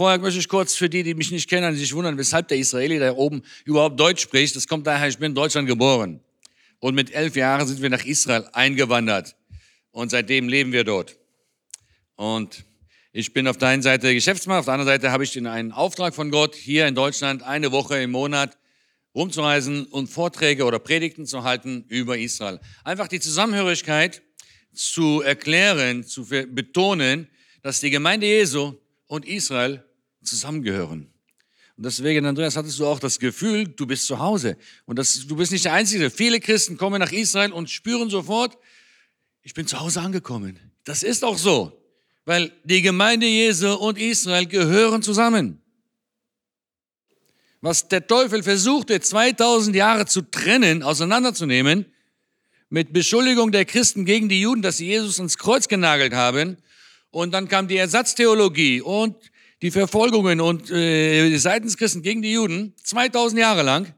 Vorher möchte ich kurz für die, die mich nicht kennen, die sich wundern, weshalb der Israeli da oben überhaupt Deutsch spricht. Das kommt daher, ich bin in Deutschland geboren. Und mit elf Jahren sind wir nach Israel eingewandert. Und seitdem leben wir dort. Und ich bin auf der einen Seite Geschäftsmann, auf der anderen Seite habe ich einen Auftrag von Gott, hier in Deutschland eine Woche im Monat rumzureisen und Vorträge oder Predigten zu halten über Israel. Einfach die Zusammenhörigkeit zu erklären, zu betonen, dass die Gemeinde Jesu und Israel zusammengehören. Und deswegen, Andreas, hattest du auch das Gefühl, du bist zu Hause. Und das, du bist nicht der Einzige. Viele Christen kommen nach Israel und spüren sofort, ich bin zu Hause angekommen. Das ist auch so, weil die Gemeinde Jesu und Israel gehören zusammen. Was der Teufel versuchte, 2000 Jahre zu trennen, auseinanderzunehmen, mit Beschuldigung der Christen gegen die Juden, dass sie Jesus ins Kreuz genagelt haben. Und dann kam die Ersatztheologie und die Verfolgungen und äh, seitens Christen gegen die Juden, 2000 Jahre lang.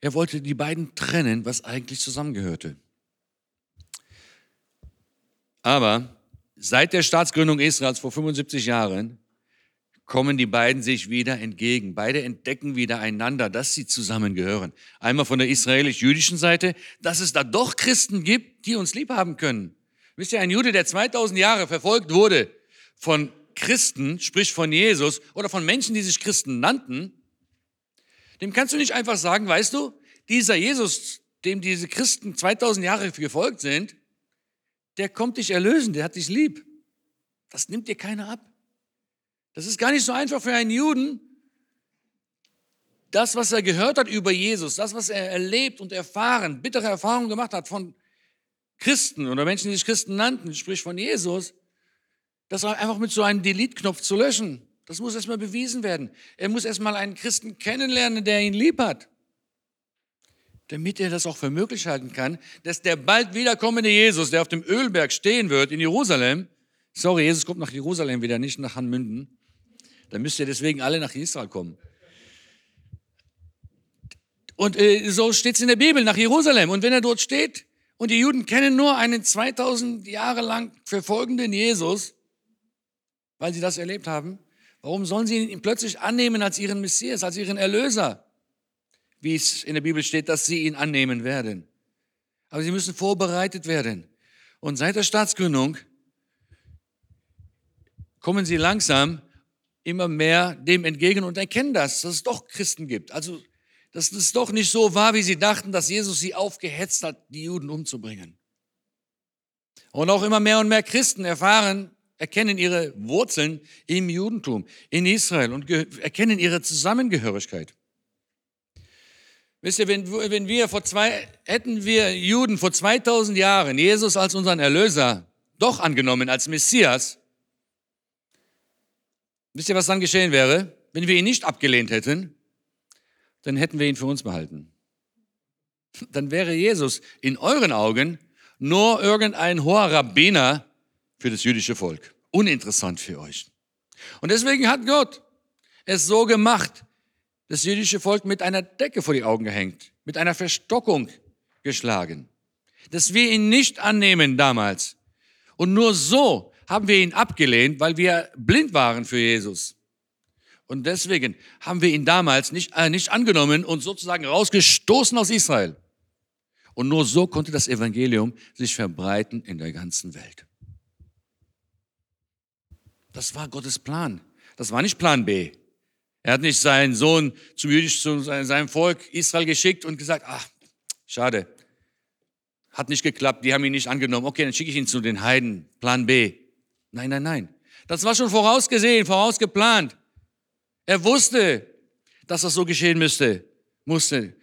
Er wollte die beiden trennen, was eigentlich zusammengehörte. Aber seit der Staatsgründung Israels vor 75 Jahren kommen die beiden sich wieder entgegen. Beide entdecken wieder einander, dass sie zusammengehören. Einmal von der israelisch-jüdischen Seite, dass es da doch Christen gibt, die uns lieb haben können. Wisst ihr, ein Jude, der 2000 Jahre verfolgt wurde von Christen, sprich von Jesus oder von Menschen, die sich Christen nannten, dem kannst du nicht einfach sagen, weißt du, dieser Jesus, dem diese Christen 2000 Jahre gefolgt sind, der kommt dich erlösen, der hat dich lieb. Das nimmt dir keiner ab. Das ist gar nicht so einfach für einen Juden, das, was er gehört hat über Jesus, das, was er erlebt und erfahren, bittere Erfahrungen gemacht hat von Christen oder Menschen, die sich Christen nannten, sprich von Jesus, das einfach mit so einem Delete-Knopf zu löschen. Das muss erstmal bewiesen werden. Er muss erstmal einen Christen kennenlernen, der ihn lieb hat. Damit er das auch für möglich halten kann, dass der bald wiederkommende Jesus, der auf dem Ölberg stehen wird in Jerusalem, sorry, Jesus kommt nach Jerusalem wieder, nicht nach Hanmünden, dann müsst ihr deswegen alle nach Israel kommen. Und äh, so steht es in der Bibel, nach Jerusalem. Und wenn er dort steht und die Juden kennen nur einen 2000 Jahre lang verfolgenden Jesus, weil sie das erlebt haben, warum sollen sie ihn plötzlich annehmen als ihren Messias, als ihren Erlöser? Wie es in der Bibel steht, dass sie ihn annehmen werden. Aber sie müssen vorbereitet werden. Und seit der Staatsgründung kommen sie langsam immer mehr dem entgegen und erkennen das, dass es doch Christen gibt. Also, dass es doch nicht so war, wie sie dachten, dass Jesus sie aufgehetzt hat, die Juden umzubringen. Und auch immer mehr und mehr Christen erfahren, erkennen ihre Wurzeln im Judentum, in Israel und erkennen ihre Zusammengehörigkeit. Wisst ihr, wenn, wenn wir vor zwei, hätten wir Juden vor 2000 Jahren Jesus als unseren Erlöser doch angenommen, als Messias, Wisst ihr, was dann geschehen wäre? Wenn wir ihn nicht abgelehnt hätten, dann hätten wir ihn für uns behalten. Dann wäre Jesus in euren Augen nur irgendein hoher Rabbiner für das jüdische Volk. Uninteressant für euch. Und deswegen hat Gott es so gemacht, das jüdische Volk mit einer Decke vor die Augen gehängt, mit einer Verstockung geschlagen, dass wir ihn nicht annehmen damals. Und nur so haben wir ihn abgelehnt, weil wir blind waren für Jesus. Und deswegen haben wir ihn damals nicht, äh, nicht angenommen und sozusagen rausgestoßen aus Israel. Und nur so konnte das Evangelium sich verbreiten in der ganzen Welt. Das war Gottes Plan. Das war nicht Plan B. Er hat nicht seinen Sohn zum jüdisch, zu seinem Volk Israel geschickt und gesagt, ach, schade, hat nicht geklappt, die haben ihn nicht angenommen. Okay, dann schicke ich ihn zu den Heiden. Plan B. Nein, nein, nein. Das war schon vorausgesehen, vorausgeplant. Er wusste, dass das so geschehen müsste, musste.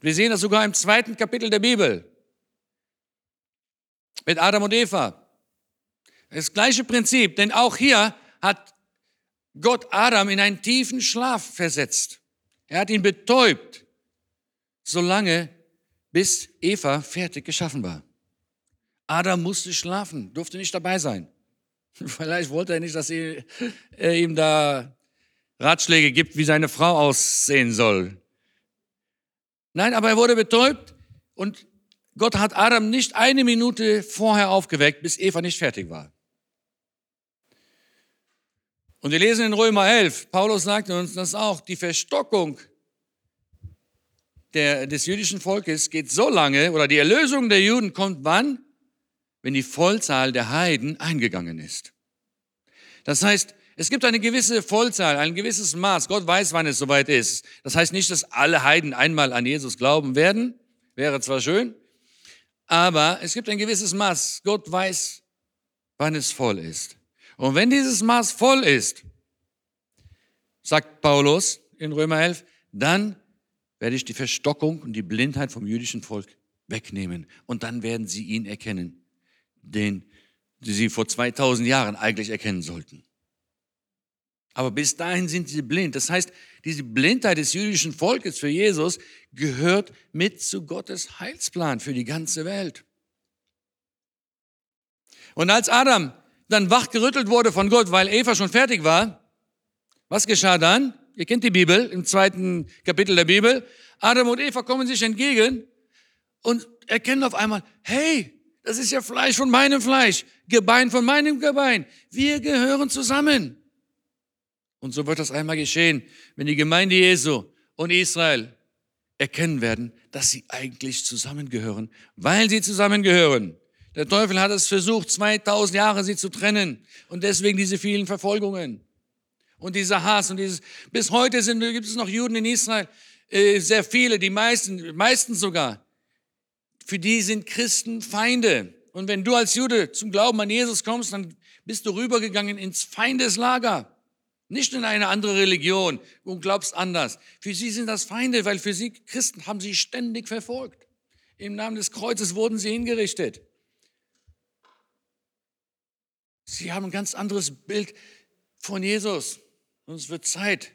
Wir sehen das sogar im zweiten Kapitel der Bibel. Mit Adam und Eva. Das gleiche Prinzip, denn auch hier hat Gott Adam in einen tiefen Schlaf versetzt. Er hat ihn betäubt, solange bis Eva fertig geschaffen war. Adam musste schlafen, durfte nicht dabei sein. Vielleicht wollte er nicht, dass er ihm da Ratschläge gibt, wie seine Frau aussehen soll. Nein, aber er wurde betäubt und Gott hat Adam nicht eine Minute vorher aufgeweckt, bis Eva nicht fertig war. Und wir lesen in Römer 11, Paulus sagt uns, dass auch die Verstockung der, des jüdischen Volkes geht so lange, oder die Erlösung der Juden kommt wann? Wenn die Vollzahl der Heiden eingegangen ist. Das heißt, es gibt eine gewisse Vollzahl, ein gewisses Maß. Gott weiß, wann es soweit ist. Das heißt nicht, dass alle Heiden einmal an Jesus glauben werden. Wäre zwar schön, aber es gibt ein gewisses Maß. Gott weiß, wann es voll ist. Und wenn dieses Maß voll ist, sagt Paulus in Römer 11, dann werde ich die Verstockung und die Blindheit vom jüdischen Volk wegnehmen. Und dann werden sie ihn erkennen, den sie vor 2000 Jahren eigentlich erkennen sollten. Aber bis dahin sind sie blind. Das heißt, diese Blindheit des jüdischen Volkes für Jesus gehört mit zu Gottes Heilsplan für die ganze Welt. Und als Adam dann wachgerüttelt wurde von Gott, weil Eva schon fertig war, was geschah dann? Ihr kennt die Bibel, im zweiten Kapitel der Bibel. Adam und Eva kommen sich entgegen und erkennen auf einmal, hey, das ist ja Fleisch von meinem Fleisch, Gebein von meinem Gebein. Wir gehören zusammen. Und so wird das einmal geschehen, wenn die Gemeinde Jesu und Israel erkennen werden, dass sie eigentlich zusammengehören, weil sie zusammengehören. Der Teufel hat es versucht, 2000 Jahre sie zu trennen und deswegen diese vielen Verfolgungen und dieser Hass und dieses, bis heute sind, gibt es noch Juden in Israel, äh, sehr viele, die meisten, meistens sogar, für die sind Christen Feinde. Und wenn du als Jude zum Glauben an Jesus kommst, dann bist du rübergegangen ins Feindeslager. Nicht in eine andere Religion und glaubst anders. Für sie sind das Feinde, weil für sie Christen haben sie ständig verfolgt. Im Namen des Kreuzes wurden sie hingerichtet. Sie haben ein ganz anderes Bild von Jesus. Und es wird Zeit.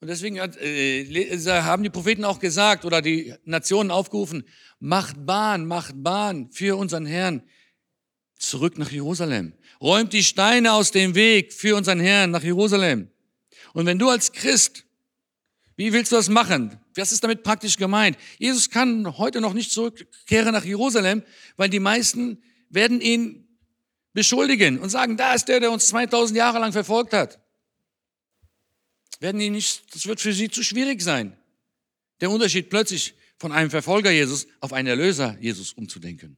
Und deswegen äh, haben die Propheten auch gesagt oder die Nationen aufgerufen, macht Bahn, macht Bahn für unseren Herrn zurück nach Jerusalem. Räumt die Steine aus dem Weg für unseren Herrn nach Jerusalem. Und wenn du als Christ, wie willst du das machen? Was ist damit praktisch gemeint? Jesus kann heute noch nicht zurückkehren nach Jerusalem, weil die meisten werden ihn beschuldigen und sagen, da ist der, der uns 2000 Jahre lang verfolgt hat. Werden die nicht, das wird für sie zu schwierig sein. Der Unterschied plötzlich von einem Verfolger Jesus auf einen Erlöser Jesus umzudenken.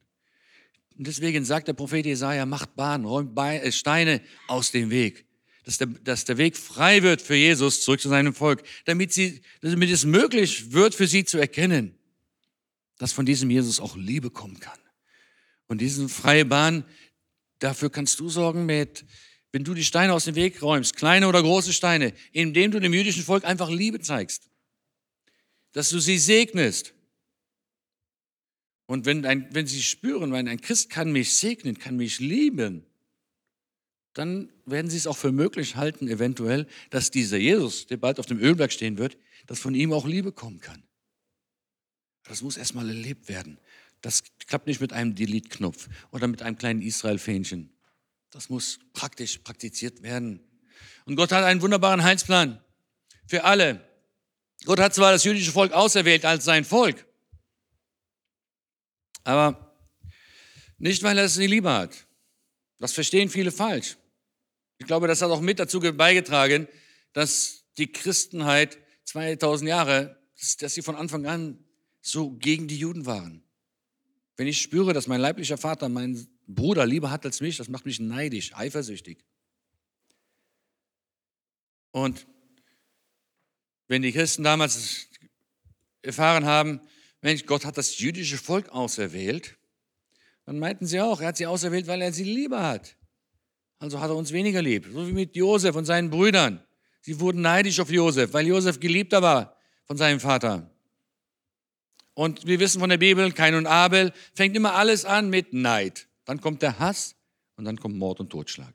Und deswegen sagt der Prophet Jesaja, macht Bahn, räumt äh, Steine aus dem Weg. Dass der, dass der Weg frei wird für Jesus zurück zu seinem Volk, damit, sie, damit es möglich wird für sie zu erkennen, dass von diesem Jesus auch Liebe kommen kann. Und diesen freie Bahn, dafür kannst du sorgen mit, wenn du die Steine aus dem Weg räumst, kleine oder große Steine, indem du dem jüdischen Volk einfach Liebe zeigst, dass du sie segnest, und wenn, ein, wenn sie spüren, wenn ein Christ kann mich segnen, kann mich lieben, dann werden sie es auch für möglich halten, eventuell, dass dieser Jesus, der bald auf dem Ölberg stehen wird, dass von ihm auch Liebe kommen kann. Das muss erstmal erlebt werden. Das klappt nicht mit einem Delete-Knopf oder mit einem kleinen Israel-Fähnchen. Das muss praktisch praktiziert werden. Und Gott hat einen wunderbaren Heilsplan für alle. Gott hat zwar das jüdische Volk auserwählt als sein Volk, aber nicht, weil er es nie lieber hat. Das verstehen viele falsch. Ich glaube, das hat auch mit dazu beigetragen, dass die Christenheit 2000 Jahre, dass sie von Anfang an so gegen die Juden waren. Wenn ich spüre, dass mein leiblicher Vater meinen Bruder lieber hat als mich, das macht mich neidisch, eifersüchtig. Und wenn die Christen damals erfahren haben, Mensch, Gott hat das jüdische Volk auserwählt. Dann meinten sie auch, er hat sie auserwählt, weil er sie lieber hat. Also hat er uns weniger lieb. So wie mit Josef und seinen Brüdern. Sie wurden neidisch auf Josef, weil Josef geliebter war von seinem Vater. Und wir wissen von der Bibel, Kain und Abel, fängt immer alles an mit Neid. Dann kommt der Hass und dann kommt Mord und Totschlag.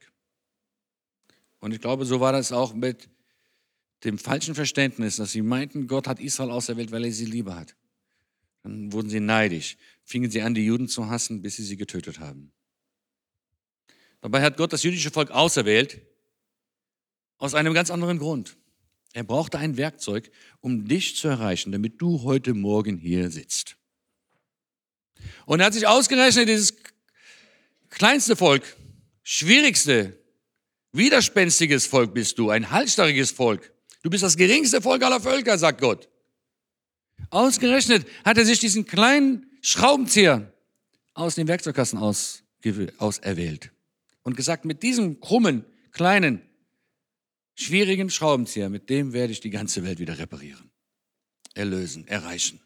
Und ich glaube, so war das auch mit dem falschen Verständnis, dass sie meinten, Gott hat Israel auserwählt, weil er sie lieber hat. Dann wurden sie neidisch, fingen sie an, die Juden zu hassen, bis sie sie getötet haben. Dabei hat Gott das jüdische Volk auserwählt, aus einem ganz anderen Grund. Er brauchte ein Werkzeug, um dich zu erreichen, damit du heute Morgen hier sitzt. Und er hat sich ausgerechnet, dieses kleinste Volk, schwierigste, Widerspenstiges Volk bist du, ein halsstarriges Volk. Du bist das geringste Volk aller Völker, sagt Gott. Ausgerechnet hat er sich diesen kleinen Schraubenzieher aus dem Werkzeugkasten auserwählt und gesagt, mit diesem krummen, kleinen, schwierigen Schraubenzieher, mit dem werde ich die ganze Welt wieder reparieren, erlösen, erreichen.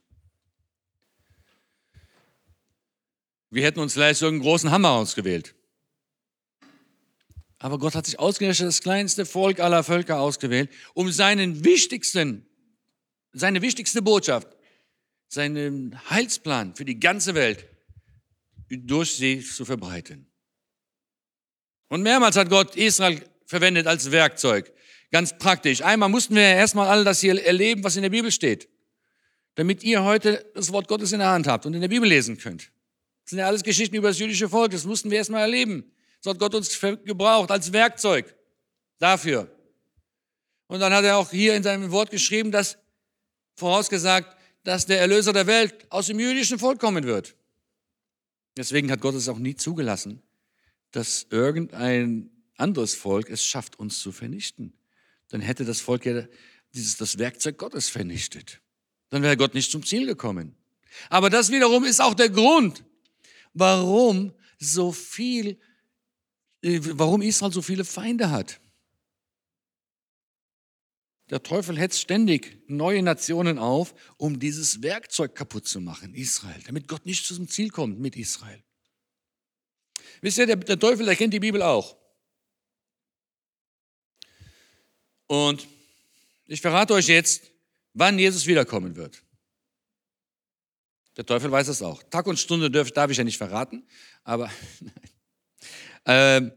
Wir hätten uns vielleicht so einen großen Hammer ausgewählt. Aber Gott hat sich ausgerechnet das kleinste Volk aller Völker ausgewählt, um seinen wichtigsten, seine wichtigste Botschaft, seinen Heilsplan für die ganze Welt durch sie zu verbreiten. Und mehrmals hat Gott Israel verwendet als Werkzeug. Ganz praktisch. Einmal mussten wir erstmal all das hier erleben, was in der Bibel steht. Damit ihr heute das Wort Gottes in der Hand habt und in der Bibel lesen könnt. Das sind ja alles Geschichten über das jüdische Volk. Das mussten wir erstmal erleben. So hat Gott uns gebraucht als Werkzeug dafür. Und dann hat er auch hier in seinem Wort geschrieben, dass vorausgesagt, dass der Erlöser der Welt aus dem jüdischen Volk kommen wird. Deswegen hat Gott es auch nie zugelassen, dass irgendein anderes Volk es schafft, uns zu vernichten. Dann hätte das Volk ja dieses, das Werkzeug Gottes vernichtet. Dann wäre Gott nicht zum Ziel gekommen. Aber das wiederum ist auch der Grund, warum so viel äh, warum Israel so viele Feinde hat. Der Teufel hetzt ständig neue Nationen auf, um dieses Werkzeug kaputt zu machen, Israel, damit Gott nicht zum Ziel kommt mit Israel. Wisst ihr, der, der Teufel, der kennt die Bibel auch. Und ich verrate euch jetzt, wann Jesus wiederkommen wird. Der Teufel weiß es auch. Tag und Stunde darf, ich ja nicht verraten, aber. Ähm,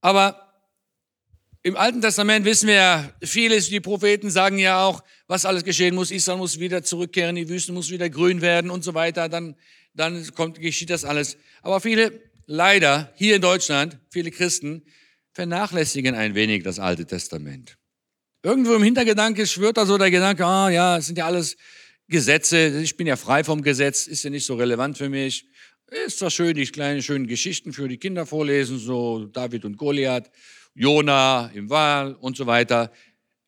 aber im Alten Testament wissen wir ja vieles, die Propheten sagen ja auch, was alles geschehen muss. Israel muss wieder zurückkehren, die Wüste muss wieder grün werden und so weiter. Dann, dann kommt, geschieht das alles. Aber viele, leider, hier in Deutschland, viele Christen, vernachlässigen ein wenig das Alte Testament. Irgendwo im Hintergedanke schwört da so der Gedanke, ah ja, es sind ja alles Gesetze, ich bin ja frei vom Gesetz, ist ja nicht so relevant für mich. Ist zwar schön, die kleinen schönen Geschichten für die Kinder vorlesen, so David und Goliath, Jona im Wal und so weiter.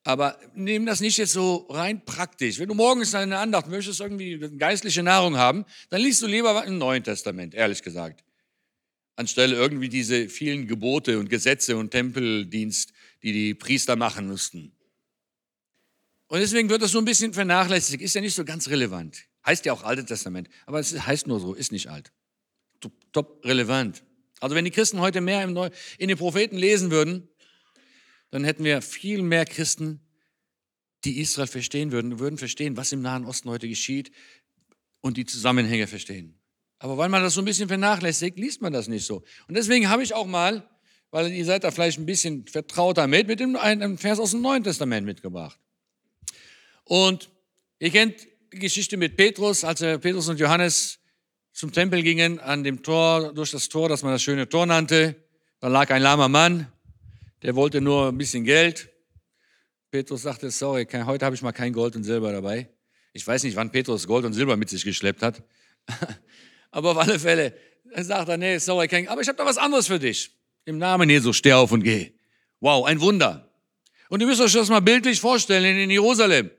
Aber nimm das nicht jetzt so rein praktisch. Wenn du morgens eine Andacht möchtest, irgendwie geistliche Nahrung haben, dann liest du lieber im Neuen Testament, ehrlich gesagt. Anstelle irgendwie diese vielen Gebote und Gesetze und Tempeldienst, die die Priester machen mussten. Und deswegen wird das so ein bisschen vernachlässigt. Ist ja nicht so ganz relevant. Heißt ja auch Altes Testament. Aber es heißt nur so, ist nicht alt top relevant. Also wenn die Christen heute mehr in den Propheten lesen würden, dann hätten wir viel mehr Christen, die Israel verstehen würden, würden verstehen, was im Nahen Osten heute geschieht und die Zusammenhänge verstehen. Aber weil man das so ein bisschen vernachlässigt, liest man das nicht so. Und deswegen habe ich auch mal, weil ihr seid da vielleicht ein bisschen vertraut damit, mit dem, einem Vers aus dem Neuen Testament mitgebracht. Und ihr kennt die Geschichte mit Petrus, als Petrus und Johannes zum Tempel gingen, an dem Tor, durch das Tor, das man das schöne Tor nannte, da lag ein lahmer Mann, der wollte nur ein bisschen Geld. Petrus sagte, sorry, heute habe ich mal kein Gold und Silber dabei. Ich weiß nicht, wann Petrus Gold und Silber mit sich geschleppt hat. aber auf alle Fälle sagt er, nee, sorry, kein, aber ich habe da was anderes für dich. Im Namen Jesu, steh auf und geh. Wow, ein Wunder. Und ihr müsst euch das mal bildlich vorstellen in Jerusalem.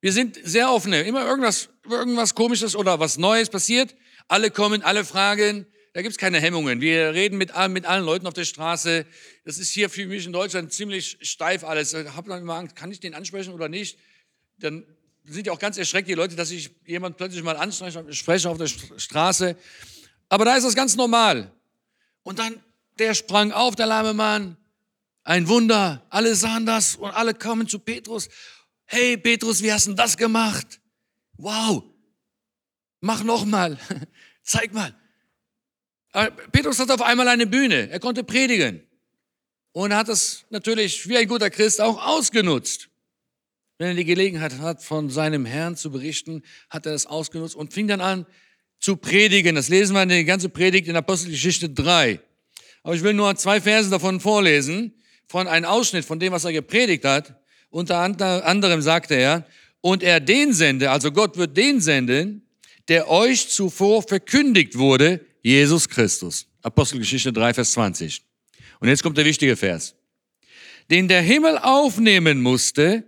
Wir sind sehr offene. Immer irgendwas, irgendwas Komisches oder was Neues passiert. Alle kommen, alle fragen. Da gibt's keine Hemmungen. Wir reden mit, mit allen Leuten auf der Straße. Das ist hier für mich in Deutschland ziemlich steif alles. Ich habe dann immer Angst, kann ich den ansprechen oder nicht? Dann sind ja auch ganz erschreckt die Leute, dass ich jemand plötzlich mal anspreche auf der Straße. Aber da ist das ganz normal. Und dann, der sprang auf, der lahme Mann. Ein Wunder. Alle sahen das und alle kamen zu Petrus. Hey Petrus, wie hast du das gemacht? Wow, Mach noch mal. Zeig mal. Petrus hat auf einmal eine Bühne. Er konnte predigen. Und er hat es natürlich wie ein guter Christ auch ausgenutzt. Wenn er die Gelegenheit hat, von seinem Herrn zu berichten, hat er das ausgenutzt und fing dann an zu predigen. Das lesen wir in der ganzen Predigt in Apostelgeschichte 3. Aber ich will nur zwei Verse davon vorlesen, von einem Ausschnitt von dem, was er gepredigt hat. Unter anderem sagte er, und er den sende, also Gott wird den senden, der euch zuvor verkündigt wurde, Jesus Christus. Apostelgeschichte 3, Vers 20. Und jetzt kommt der wichtige Vers. Den der Himmel aufnehmen musste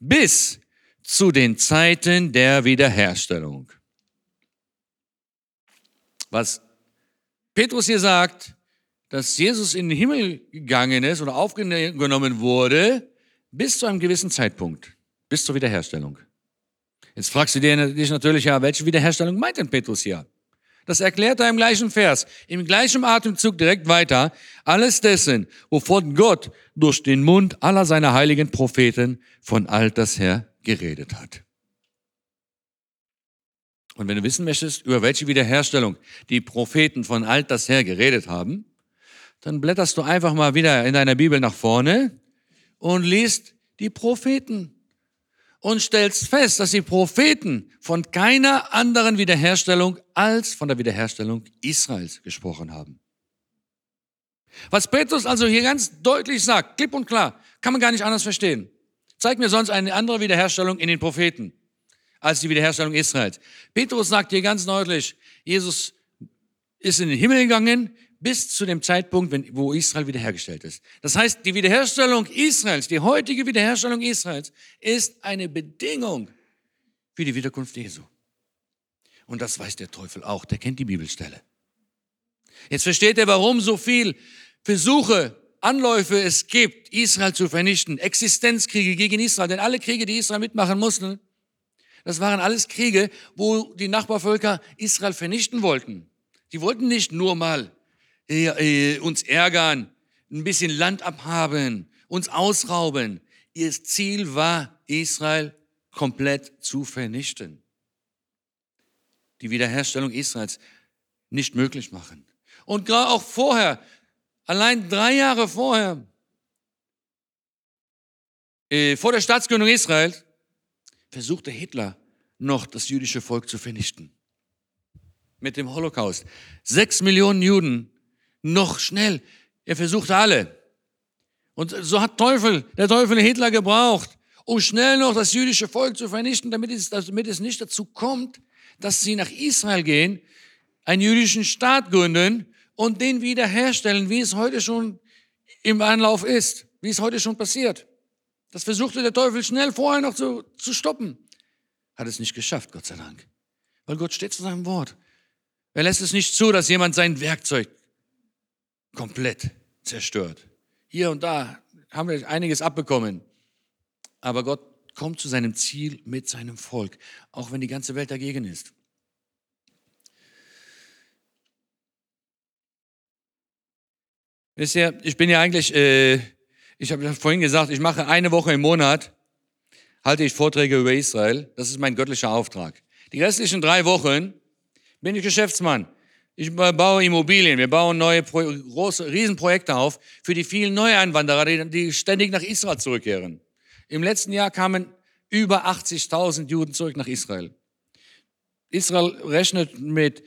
bis zu den Zeiten der Wiederherstellung. Was Petrus hier sagt, dass Jesus in den Himmel gegangen ist oder aufgenommen wurde, bis zu einem gewissen Zeitpunkt, bis zur Wiederherstellung. Jetzt fragst du dich natürlich, ja, welche Wiederherstellung meint denn Petrus hier? Das erklärt er im gleichen Vers, im gleichen Atemzug direkt weiter. Alles dessen, wovon Gott durch den Mund aller seiner heiligen Propheten von alters her geredet hat. Und wenn du wissen möchtest, über welche Wiederherstellung die Propheten von alters her geredet haben, dann blätterst du einfach mal wieder in deiner Bibel nach vorne und liest die Propheten und stellst fest, dass die Propheten von keiner anderen Wiederherstellung als von der Wiederherstellung Israels gesprochen haben. Was Petrus also hier ganz deutlich sagt, klipp und klar, kann man gar nicht anders verstehen. Zeig mir sonst eine andere Wiederherstellung in den Propheten als die Wiederherstellung Israels. Petrus sagt hier ganz deutlich, Jesus ist in den Himmel gegangen, bis zu dem Zeitpunkt, wenn, wo Israel wiederhergestellt ist. Das heißt, die Wiederherstellung Israels, die heutige Wiederherstellung Israels, ist eine Bedingung für die Wiederkunft Jesu. Und das weiß der Teufel auch, der kennt die Bibelstelle. Jetzt versteht er, warum so viel Versuche, Anläufe es gibt, Israel zu vernichten, Existenzkriege gegen Israel, denn alle Kriege, die Israel mitmachen mussten, das waren alles Kriege, wo die Nachbarvölker Israel vernichten wollten. Die wollten nicht nur mal uns ärgern, ein bisschen Land abhaben, uns ausrauben. Ihr Ziel war, Israel komplett zu vernichten. Die Wiederherstellung Israels nicht möglich machen. Und gerade auch vorher, allein drei Jahre vorher, äh, vor der Staatsgründung Israels, versuchte Hitler noch das jüdische Volk zu vernichten. Mit dem Holocaust. Sechs Millionen Juden noch schnell. Er versuchte alle. Und so hat Teufel, der Teufel Hitler gebraucht, um schnell noch das jüdische Volk zu vernichten, damit es, damit es nicht dazu kommt, dass sie nach Israel gehen, einen jüdischen Staat gründen und den wiederherstellen, wie es heute schon im Anlauf ist, wie es heute schon passiert. Das versuchte der Teufel schnell vorher noch zu, zu stoppen. Hat es nicht geschafft, Gott sei Dank. Weil Gott steht zu seinem Wort. Er lässt es nicht zu, dass jemand sein Werkzeug komplett zerstört. Hier und da haben wir einiges abbekommen. Aber Gott kommt zu seinem Ziel mit seinem Volk, auch wenn die ganze Welt dagegen ist. Wisst ihr, ich bin ja eigentlich, äh, ich habe vorhin gesagt, ich mache eine Woche im Monat, halte ich Vorträge über Israel. Das ist mein göttlicher Auftrag. Die restlichen drei Wochen bin ich Geschäftsmann. Ich baue Immobilien, wir bauen neue große Riesenprojekte auf für die vielen Neueinwanderer, die, die ständig nach Israel zurückkehren. Im letzten Jahr kamen über 80.000 Juden zurück nach Israel. Israel rechnet mit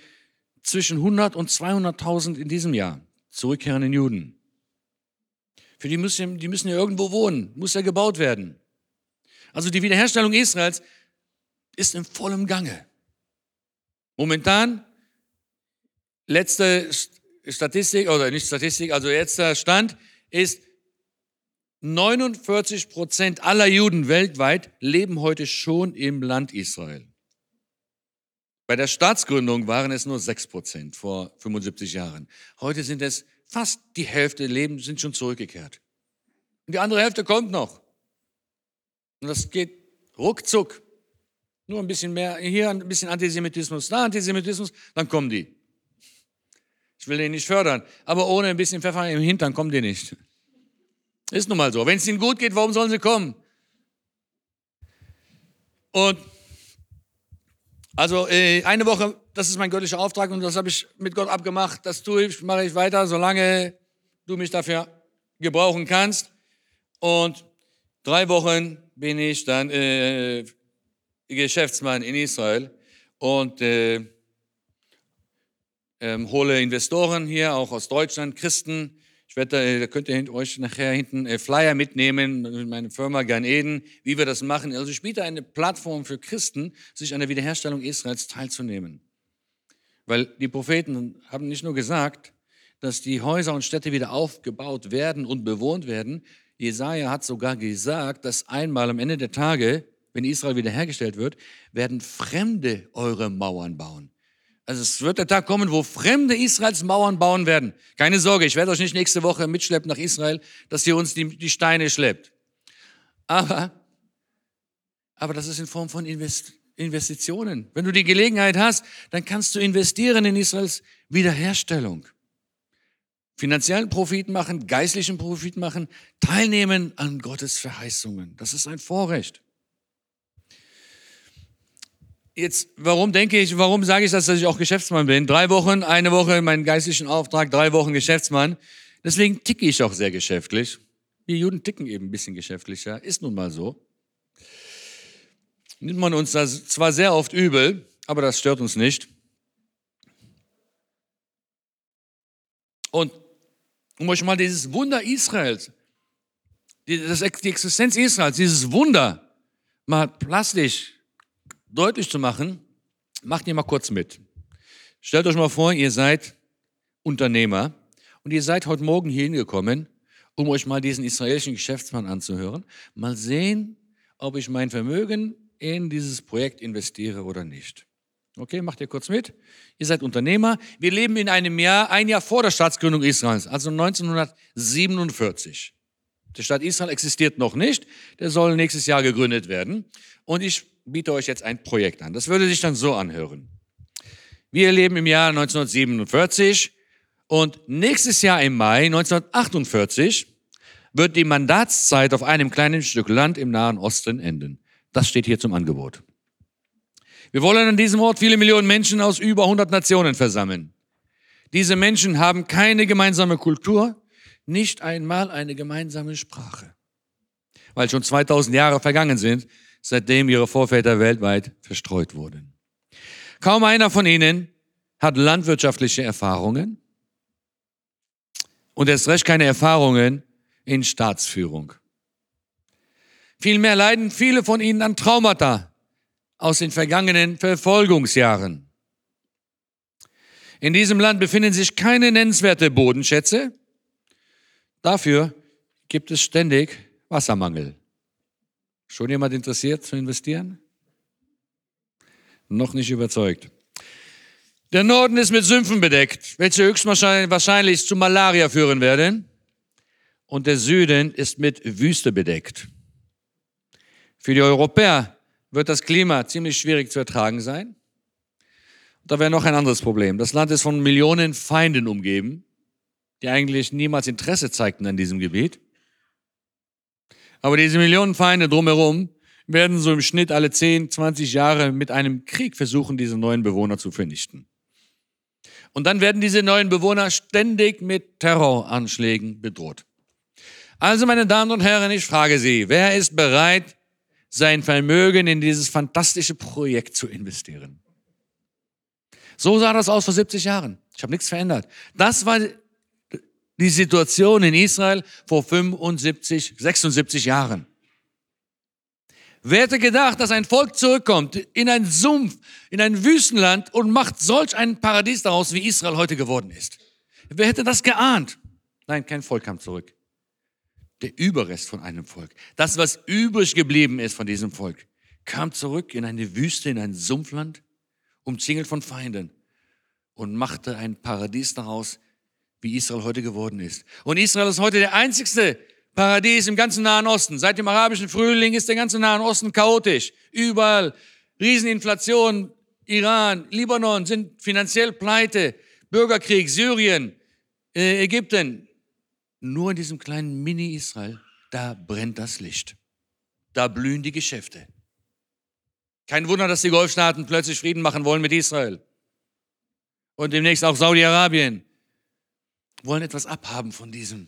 zwischen 100 und 200.000 in diesem Jahr zurückkehrenden Juden. Für die müssen, die müssen ja irgendwo wohnen, muss ja gebaut werden. Also die Wiederherstellung Israels ist in vollem Gange. Momentan letzte Statistik, oder nicht Statistik, also letzter Stand ist, 49 Prozent aller Juden weltweit leben heute schon im Land Israel. Bei der Staatsgründung waren es nur 6 Prozent vor 75 Jahren. Heute sind es fast die Hälfte leben, sind schon zurückgekehrt. Und die andere Hälfte kommt noch. Und das geht ruckzuck. Nur ein bisschen mehr, hier ein bisschen Antisemitismus, da Antisemitismus, dann kommen die. Ich will den nicht fördern, aber ohne ein bisschen Pfeffer im Hintern kommen die nicht. Ist nun mal so. Wenn es ihnen gut geht, warum sollen sie kommen? Und also äh, eine Woche, das ist mein göttlicher Auftrag und das habe ich mit Gott abgemacht. Das tue ich, mache ich weiter, solange du mich dafür gebrauchen kannst. Und drei Wochen bin ich dann äh, Geschäftsmann in Israel und äh, ähm, hole Investoren hier, auch aus Deutschland, Christen. Ich werde, da, da könnt ihr euch nachher hinten äh, Flyer mitnehmen, meine Firma Gan Eden, wie wir das machen. Also ich biete eine Plattform für Christen, sich an der Wiederherstellung Israels teilzunehmen. Weil die Propheten haben nicht nur gesagt, dass die Häuser und Städte wieder aufgebaut werden und bewohnt werden. Jesaja hat sogar gesagt, dass einmal am Ende der Tage, wenn Israel wiederhergestellt wird, werden Fremde eure Mauern bauen. Also es wird der Tag kommen, wo Fremde Israels Mauern bauen werden. Keine Sorge, ich werde euch nicht nächste Woche mitschleppen nach Israel, dass ihr uns die, die Steine schleppt. Aber, aber das ist in Form von Invest, Investitionen. Wenn du die Gelegenheit hast, dann kannst du investieren in Israels Wiederherstellung. Finanziellen Profit machen, geistlichen Profit machen, teilnehmen an Gottes Verheißungen. Das ist ein Vorrecht. Jetzt, warum denke ich, warum sage ich das, dass ich auch Geschäftsmann bin? Drei Wochen, eine Woche meinen geistlichen Auftrag, drei Wochen Geschäftsmann. Deswegen ticke ich auch sehr geschäftlich. Wir Juden ticken eben ein bisschen geschäftlicher, ist nun mal so. Nimmt man uns das zwar sehr oft übel, aber das stört uns nicht. Und um euch mal dieses Wunder Israels, die, das, die Existenz Israels, dieses Wunder mal plastisch deutlich zu machen, macht ihr mal kurz mit. Stellt euch mal vor, ihr seid Unternehmer und ihr seid heute Morgen hier hingekommen, um euch mal diesen israelischen Geschäftsmann anzuhören. Mal sehen, ob ich mein Vermögen in dieses Projekt investiere oder nicht. Okay, macht ihr kurz mit. Ihr seid Unternehmer. Wir leben in einem Jahr, ein Jahr vor der Staatsgründung Israels, also 1947. Der Staat Israel existiert noch nicht. Der soll nächstes Jahr gegründet werden. Und ich biete euch jetzt ein Projekt an. Das würde sich dann so anhören. Wir leben im Jahr 1947 und nächstes Jahr im Mai 1948 wird die Mandatszeit auf einem kleinen Stück Land im Nahen Osten enden. Das steht hier zum Angebot. Wir wollen an diesem Ort viele Millionen Menschen aus über 100 Nationen versammeln. Diese Menschen haben keine gemeinsame Kultur, nicht einmal eine gemeinsame Sprache, weil schon 2000 Jahre vergangen sind, seitdem ihre Vorväter weltweit verstreut wurden. Kaum einer von ihnen hat landwirtschaftliche Erfahrungen und erst recht keine Erfahrungen in Staatsführung. Vielmehr leiden viele von ihnen an Traumata aus den vergangenen Verfolgungsjahren. In diesem Land befinden sich keine nennenswerte Bodenschätze. Dafür gibt es ständig Wassermangel. Schon jemand interessiert zu investieren? Noch nicht überzeugt. Der Norden ist mit Sümpfen bedeckt, welche höchstwahrscheinlich zu Malaria führen werden. Und der Süden ist mit Wüste bedeckt. Für die Europäer wird das Klima ziemlich schwierig zu ertragen sein. Da wäre noch ein anderes Problem. Das Land ist von Millionen Feinden umgeben, die eigentlich niemals Interesse zeigten an diesem Gebiet. Aber diese Millionen Feinde drumherum werden so im Schnitt alle 10, 20 Jahre mit einem Krieg versuchen, diese neuen Bewohner zu vernichten. Und dann werden diese neuen Bewohner ständig mit Terroranschlägen bedroht. Also, meine Damen und Herren, ich frage Sie, wer ist bereit, sein Vermögen in dieses fantastische Projekt zu investieren? So sah das aus vor 70 Jahren. Ich habe nichts verändert. Das war die Situation in Israel vor 75, 76 Jahren. Wer hätte gedacht, dass ein Volk zurückkommt in einen Sumpf, in ein Wüstenland und macht solch ein Paradies daraus, wie Israel heute geworden ist? Wer hätte das geahnt? Nein, kein Volk kam zurück. Der Überrest von einem Volk, das, was übrig geblieben ist von diesem Volk, kam zurück in eine Wüste, in ein Sumpfland, umzingelt von Feinden und machte ein Paradies daraus, wie Israel heute geworden ist. Und Israel ist heute der einzigste Paradies im ganzen Nahen Osten. Seit dem arabischen Frühling ist der ganze Nahen Osten chaotisch. Überall Rieseninflation. Iran, Libanon sind finanziell pleite. Bürgerkrieg, Syrien, äh, Ägypten. Nur in diesem kleinen Mini-Israel, da brennt das Licht. Da blühen die Geschäfte. Kein Wunder, dass die Golfstaaten plötzlich Frieden machen wollen mit Israel. Und demnächst auch Saudi-Arabien wollen etwas abhaben von diesem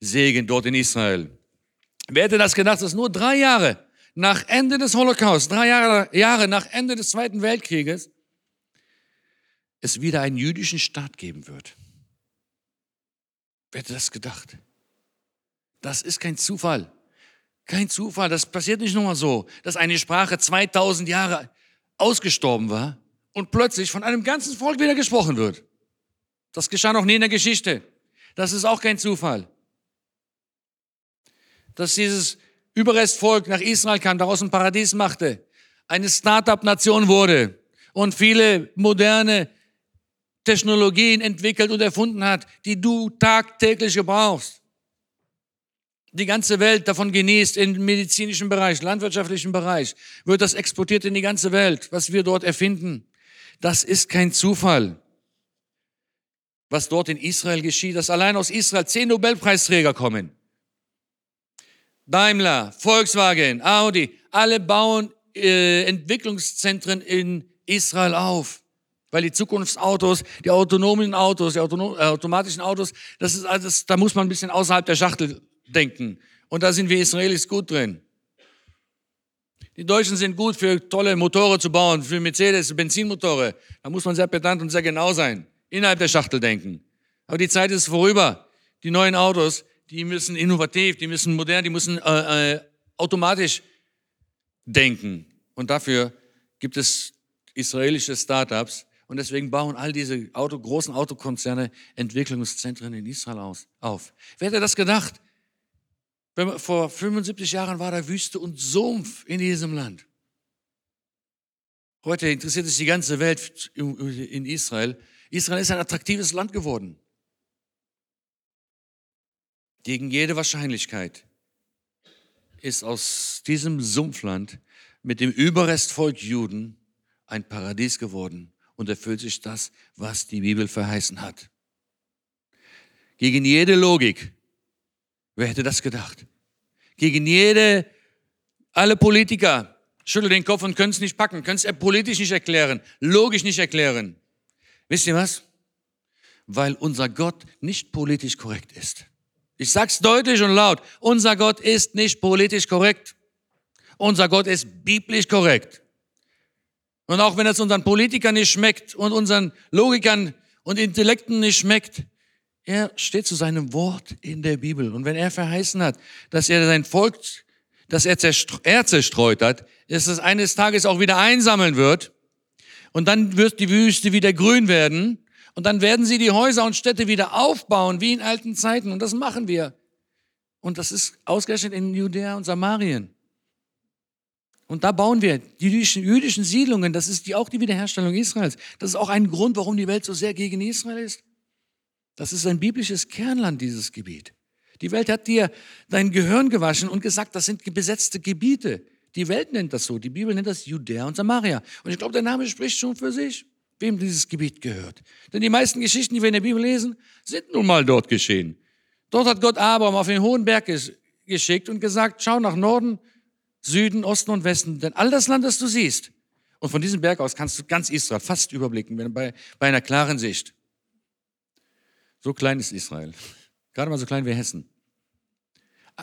Segen dort in Israel. Wer hätte das gedacht, dass nur drei Jahre nach Ende des Holocaust, drei Jahre, Jahre nach Ende des Zweiten Weltkrieges, es wieder einen jüdischen Staat geben wird? Wer hätte das gedacht? Das ist kein Zufall. Kein Zufall. Das passiert nicht nur mal so, dass eine Sprache 2000 Jahre ausgestorben war und plötzlich von einem ganzen Volk wieder gesprochen wird. Das geschah noch nie in der Geschichte. Das ist auch kein Zufall. Dass dieses Überrestvolk nach Israel kam, daraus ein Paradies machte, eine Start-up-Nation wurde und viele moderne Technologien entwickelt und erfunden hat, die du tagtäglich gebrauchst. Die ganze Welt davon genießt im medizinischen Bereich, landwirtschaftlichen Bereich, wird das exportiert in die ganze Welt, was wir dort erfinden. Das ist kein Zufall. Was dort in Israel geschieht, dass allein aus Israel zehn Nobelpreisträger kommen. Daimler, Volkswagen, Audi, alle bauen äh, Entwicklungszentren in Israel auf. Weil die Zukunftsautos, die autonomen Autos, die autonom, äh, automatischen Autos, das ist alles, da muss man ein bisschen außerhalb der Schachtel denken. Und da sind wir Israelis gut drin. Die Deutschen sind gut für tolle Motore zu bauen, für Mercedes, Benzinmotore. Da muss man sehr pedant und sehr genau sein. Innerhalb der Schachtel denken. Aber die Zeit ist vorüber. Die neuen Autos, die müssen innovativ, die müssen modern, die müssen äh, äh, automatisch denken. Und dafür gibt es israelische Startups. Und deswegen bauen all diese Auto, großen Autokonzerne Entwicklungszentren in Israel aus, auf. Wer hätte das gedacht? Vor 75 Jahren war da Wüste und Sumpf in diesem Land. Heute interessiert sich die ganze Welt in Israel. Israel ist ein attraktives Land geworden. Gegen jede Wahrscheinlichkeit ist aus diesem Sumpfland mit dem Überrestvolk Juden ein Paradies geworden und erfüllt sich das, was die Bibel verheißen hat. Gegen jede Logik. Wer hätte das gedacht? Gegen jede, alle Politiker schütteln den Kopf und können es nicht packen, können es politisch nicht erklären, logisch nicht erklären. Wisst ihr was? Weil unser Gott nicht politisch korrekt ist. Ich sag's deutlich und laut. Unser Gott ist nicht politisch korrekt. Unser Gott ist biblisch korrekt. Und auch wenn es unseren Politikern nicht schmeckt und unseren Logikern und Intellekten nicht schmeckt, er steht zu seinem Wort in der Bibel. Und wenn er verheißen hat, dass er sein Volk, dass er, er zerstreut hat, dass es eines Tages auch wieder einsammeln wird, und dann wird die Wüste wieder grün werden, und dann werden sie die Häuser und Städte wieder aufbauen, wie in alten Zeiten. Und das machen wir. Und das ist ausgerechnet in Judäa und Samarien. Und da bauen wir die jüdischen, jüdischen Siedlungen. Das ist die, auch die Wiederherstellung Israels. Das ist auch ein Grund, warum die Welt so sehr gegen Israel ist. Das ist ein biblisches Kernland, dieses Gebiet. Die Welt hat dir dein Gehirn gewaschen und gesagt, das sind besetzte Gebiete. Die Welt nennt das so. Die Bibel nennt das Judäa und Samaria. Und ich glaube, der Name spricht schon für sich wem dieses Gebiet gehört. Denn die meisten Geschichten, die wir in der Bibel lesen, sind nun mal dort geschehen. Dort hat Gott Abraham auf den hohen Berg geschickt und gesagt, schau nach Norden, Süden, Osten und Westen, denn all das Land, das du siehst. Und von diesem Berg aus kannst du ganz Israel fast überblicken, bei, bei einer klaren Sicht. So klein ist Israel. Gerade mal so klein wie Hessen.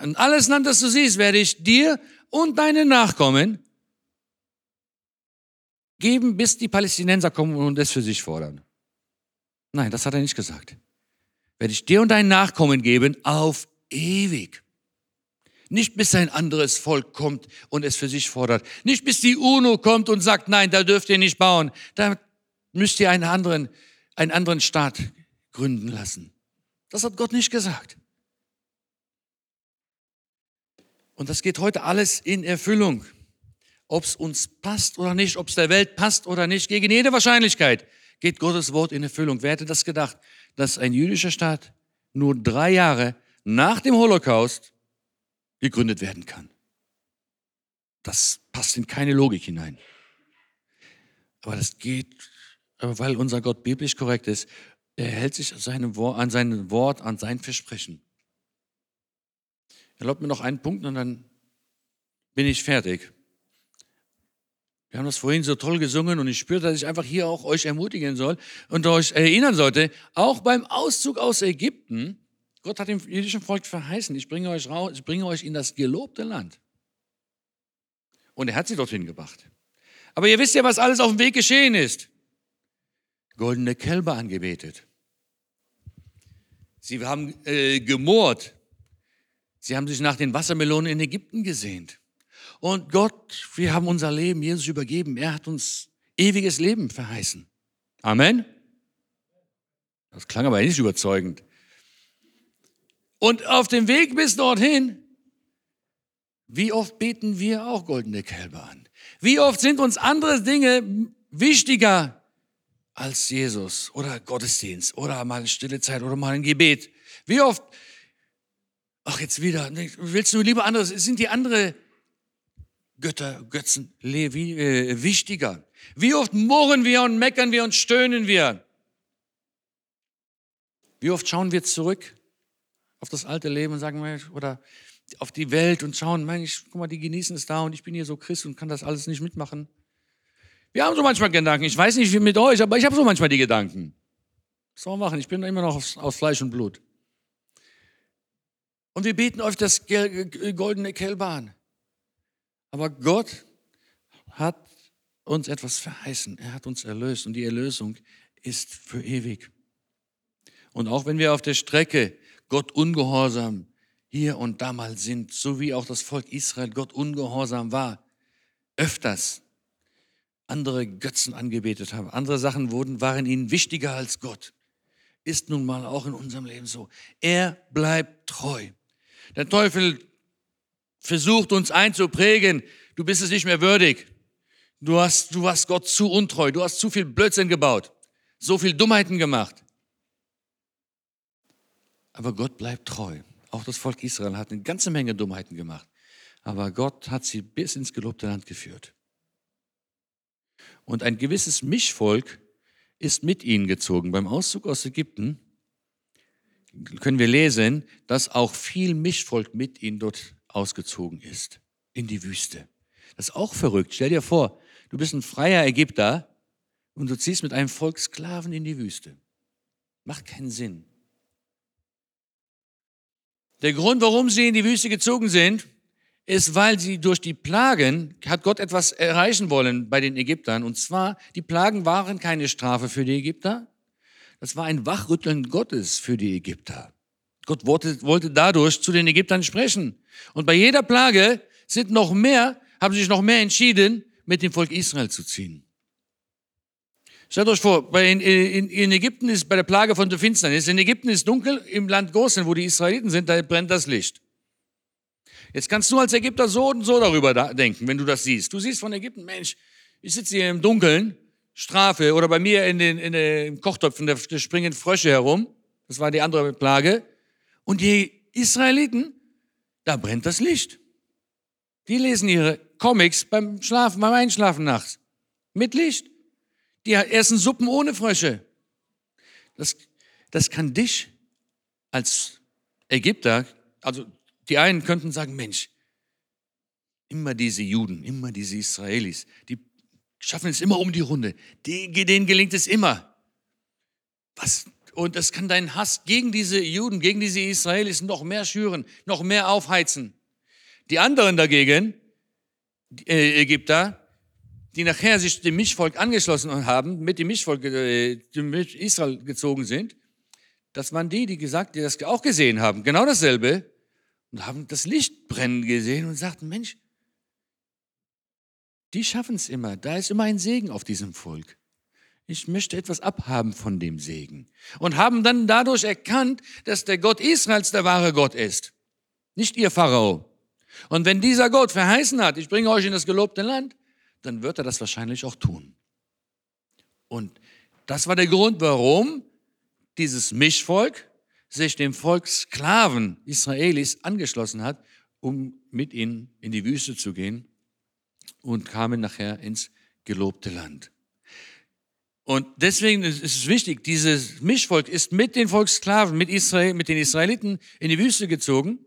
Und alles Land, das du siehst, werde ich dir und deinen Nachkommen geben, bis die Palästinenser kommen und es für sich fordern. Nein, das hat er nicht gesagt. Werde ich dir und deinen Nachkommen geben auf ewig. Nicht bis ein anderes Volk kommt und es für sich fordert. Nicht bis die UNO kommt und sagt, nein, da dürft ihr nicht bauen. Da müsst ihr einen anderen, einen anderen Staat gründen lassen. Das hat Gott nicht gesagt. Und das geht heute alles in Erfüllung ob es uns passt oder nicht, ob es der Welt passt oder nicht. Gegen jede Wahrscheinlichkeit geht Gottes Wort in Erfüllung. Wer hätte das gedacht, dass ein jüdischer Staat nur drei Jahre nach dem Holocaust gegründet werden kann? Das passt in keine Logik hinein. Aber das geht, weil unser Gott biblisch korrekt ist. Er hält sich an, sein Wort, an sein Versprechen. Erlaubt mir noch einen Punkt und dann bin ich fertig. Wir haben das vorhin so toll gesungen und ich spüre, dass ich einfach hier auch euch ermutigen soll und euch erinnern sollte, auch beim Auszug aus Ägypten, Gott hat dem jüdischen Volk verheißen, ich bringe euch raus, ich bringe euch in das gelobte Land. Und er hat sie dorthin gebracht. Aber ihr wisst ja, was alles auf dem Weg geschehen ist. Goldene Kälber angebetet. Sie haben äh, gemurrt. Sie haben sich nach den Wassermelonen in Ägypten gesehnt. Und Gott, wir haben unser Leben Jesus übergeben. Er hat uns ewiges Leben verheißen. Amen. Das klang aber nicht überzeugend. Und auf dem Weg bis dorthin, wie oft beten wir auch goldene Kälber an? Wie oft sind uns andere Dinge wichtiger als Jesus oder Gottesdienst oder mal eine stille Zeit oder mal ein Gebet? Wie oft, ach jetzt wieder, willst du lieber anderes, sind die andere Götter, Götzen wie, äh, wichtiger? Wie oft murren wir und meckern wir und stöhnen wir? Wie oft schauen wir zurück auf das alte Leben und sagen, oder auf die Welt und schauen, Mensch, guck mal, die genießen es da und ich bin hier so Christ und kann das alles nicht mitmachen. Wir haben so manchmal Gedanken. Ich weiß nicht, wie mit euch, aber ich habe so manchmal die Gedanken. Was soll man machen? Ich bin immer noch aus, aus Fleisch und Blut. Und wir beten auf das goldene Kälbahn. Aber Gott hat uns etwas verheißen. Er hat uns erlöst und die Erlösung ist für ewig. Und auch wenn wir auf der Strecke Gott ungehorsam hier und da mal sind, so wie auch das Volk Israel Gott ungehorsam war, öfters andere Götzen angebetet haben, andere Sachen wurden, waren ihnen wichtiger als Gott, ist nun mal auch in unserem Leben so. Er bleibt treu. Der Teufel versucht uns einzuprägen, du bist es nicht mehr würdig. Du hast, du warst Gott zu untreu, du hast zu viel Blödsinn gebaut, so viel Dummheiten gemacht. Aber Gott bleibt treu. Auch das Volk Israel hat eine ganze Menge Dummheiten gemacht. Aber Gott hat sie bis ins gelobte Land geführt. Und ein gewisses Mischvolk ist mit ihnen gezogen. Beim Auszug aus Ägypten können wir lesen, dass auch viel Mischvolk mit ihnen dort ausgezogen ist, in die Wüste. Das ist auch verrückt. Stell dir vor, du bist ein freier Ägypter und du ziehst mit einem Volk Sklaven in die Wüste. Macht keinen Sinn. Der Grund, warum sie in die Wüste gezogen sind, ist, weil sie durch die Plagen, hat Gott etwas erreichen wollen bei den Ägyptern. Und zwar, die Plagen waren keine Strafe für die Ägypter. Das war ein Wachrütteln Gottes für die Ägypter. Gott wollte, wollte dadurch zu den Ägyptern sprechen. Und bei jeder Plage sind noch mehr, haben sich noch mehr entschieden, mit dem Volk Israel zu ziehen. Stellt euch vor, in, in, in, Ägypten ist bei der Plage von der Finsternis, in Ägypten ist dunkel, im Land Gosen, wo die Israeliten sind, da brennt das Licht. Jetzt kannst du als Ägypter so und so darüber denken, wenn du das siehst. Du siehst von Ägypten, Mensch, ich sitze hier im Dunkeln, Strafe, oder bei mir in den, in den Kochtöpfen, da, springen Frösche herum. Das war die andere Plage. Und die Israeliten, da brennt das Licht. Die lesen ihre Comics beim Schlafen, beim Einschlafen nachts. Mit Licht. Die essen Suppen ohne Frösche. Das, das kann dich als Ägypter, also die einen könnten sagen, Mensch, immer diese Juden, immer diese Israelis, die schaffen es immer um die Runde. Die, denen gelingt es immer. Was? Und das kann deinen Hass gegen diese Juden, gegen diese Israelis noch mehr schüren, noch mehr aufheizen. Die anderen dagegen, die Ägypter, die nachher sich dem Mischvolk angeschlossen haben, mit dem Mischvolk äh, mit Israel gezogen sind, das waren die, die gesagt, die das auch gesehen haben, genau dasselbe, und haben das Licht brennen gesehen und sagten, Mensch, die schaffen es immer, da ist immer ein Segen auf diesem Volk. Ich möchte etwas abhaben von dem Segen. Und haben dann dadurch erkannt, dass der Gott Israels der wahre Gott ist, nicht ihr Pharao. Und wenn dieser Gott verheißen hat, ich bringe euch in das gelobte Land, dann wird er das wahrscheinlich auch tun. Und das war der Grund, warum dieses Mischvolk sich dem Volk Sklaven Israelis angeschlossen hat, um mit ihnen in die Wüste zu gehen und kamen nachher ins gelobte Land. Und deswegen ist es wichtig, dieses Mischvolk ist mit den Volkssklaven, mit, Israel, mit den Israeliten in die Wüste gezogen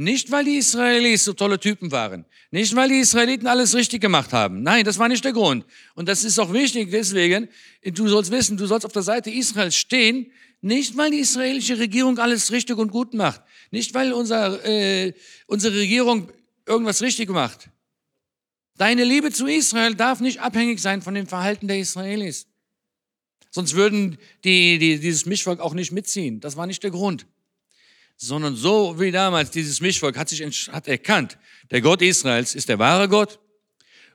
nicht, weil die Israelis so tolle Typen waren. Nicht, weil die Israeliten alles richtig gemacht haben. Nein, das war nicht der Grund. Und das ist auch wichtig deswegen, du sollst wissen, du sollst auf der Seite Israels stehen, nicht weil die israelische Regierung alles richtig und gut macht. Nicht weil unser, äh, unsere Regierung irgendwas richtig macht. Deine Liebe zu Israel darf nicht abhängig sein von dem Verhalten der Israelis. Sonst würden die, die, dieses Mischvolk auch nicht mitziehen. Das war nicht der Grund sondern so wie damals dieses Mischvolk hat sich hat erkannt, der Gott Israels ist der wahre Gott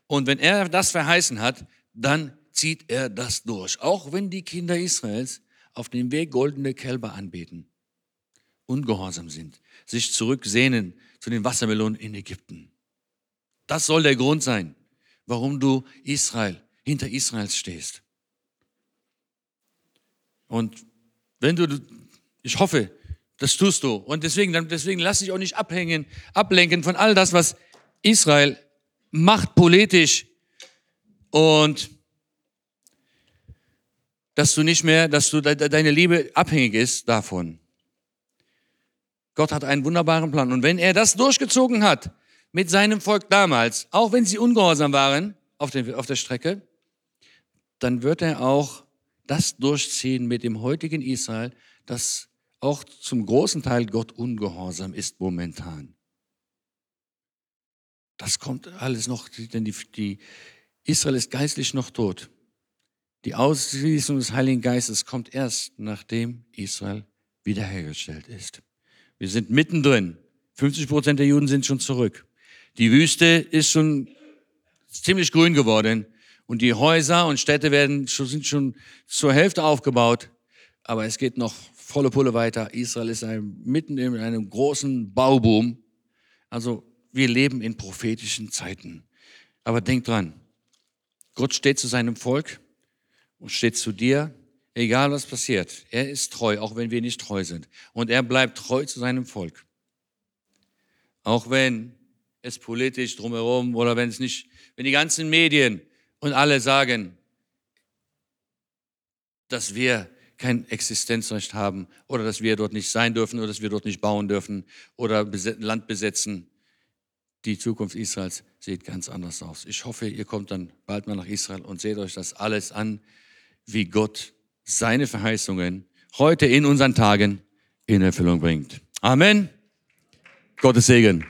und wenn er das verheißen hat, dann zieht er das durch. Auch wenn die Kinder Israels auf dem Weg goldene Kälber anbeten, ungehorsam sind, sich zurücksehnen zu den Wassermelonen in Ägypten. Das soll der Grund sein, warum du Israel, hinter Israel stehst. Und wenn du, ich hoffe, das tust du. Und deswegen, deswegen lass dich auch nicht abhängen, ablenken von all das, was Israel macht politisch und dass du nicht mehr, dass du deine Liebe abhängig ist davon. Gott hat einen wunderbaren Plan. Und wenn er das durchgezogen hat mit seinem Volk damals, auch wenn sie ungehorsam waren auf, den, auf der Strecke, dann wird er auch das durchziehen mit dem heutigen Israel, das auch zum großen Teil Gott ungehorsam ist momentan. Das kommt alles noch, denn die, die Israel ist geistlich noch tot. Die Ausschließung des Heiligen Geistes kommt erst, nachdem Israel wiederhergestellt ist. Wir sind mittendrin. 50 Prozent der Juden sind schon zurück. Die Wüste ist schon ziemlich grün geworden und die Häuser und Städte werden, sind schon zur Hälfte aufgebaut. Aber es geht noch volle Pulle weiter. Israel ist ein, mitten in einem großen Bauboom. Also wir leben in prophetischen Zeiten. Aber denk dran, Gott steht zu seinem Volk und steht zu dir, egal was passiert. Er ist treu, auch wenn wir nicht treu sind. Und er bleibt treu zu seinem Volk. Auch wenn es politisch drumherum oder wenn es nicht, wenn die ganzen Medien und alle sagen, dass wir kein Existenzrecht haben oder dass wir dort nicht sein dürfen oder dass wir dort nicht bauen dürfen oder Land besetzen. Die Zukunft Israels sieht ganz anders aus. Ich hoffe, ihr kommt dann bald mal nach Israel und seht euch das alles an, wie Gott seine Verheißungen heute in unseren Tagen in Erfüllung bringt. Amen. Gottes Segen.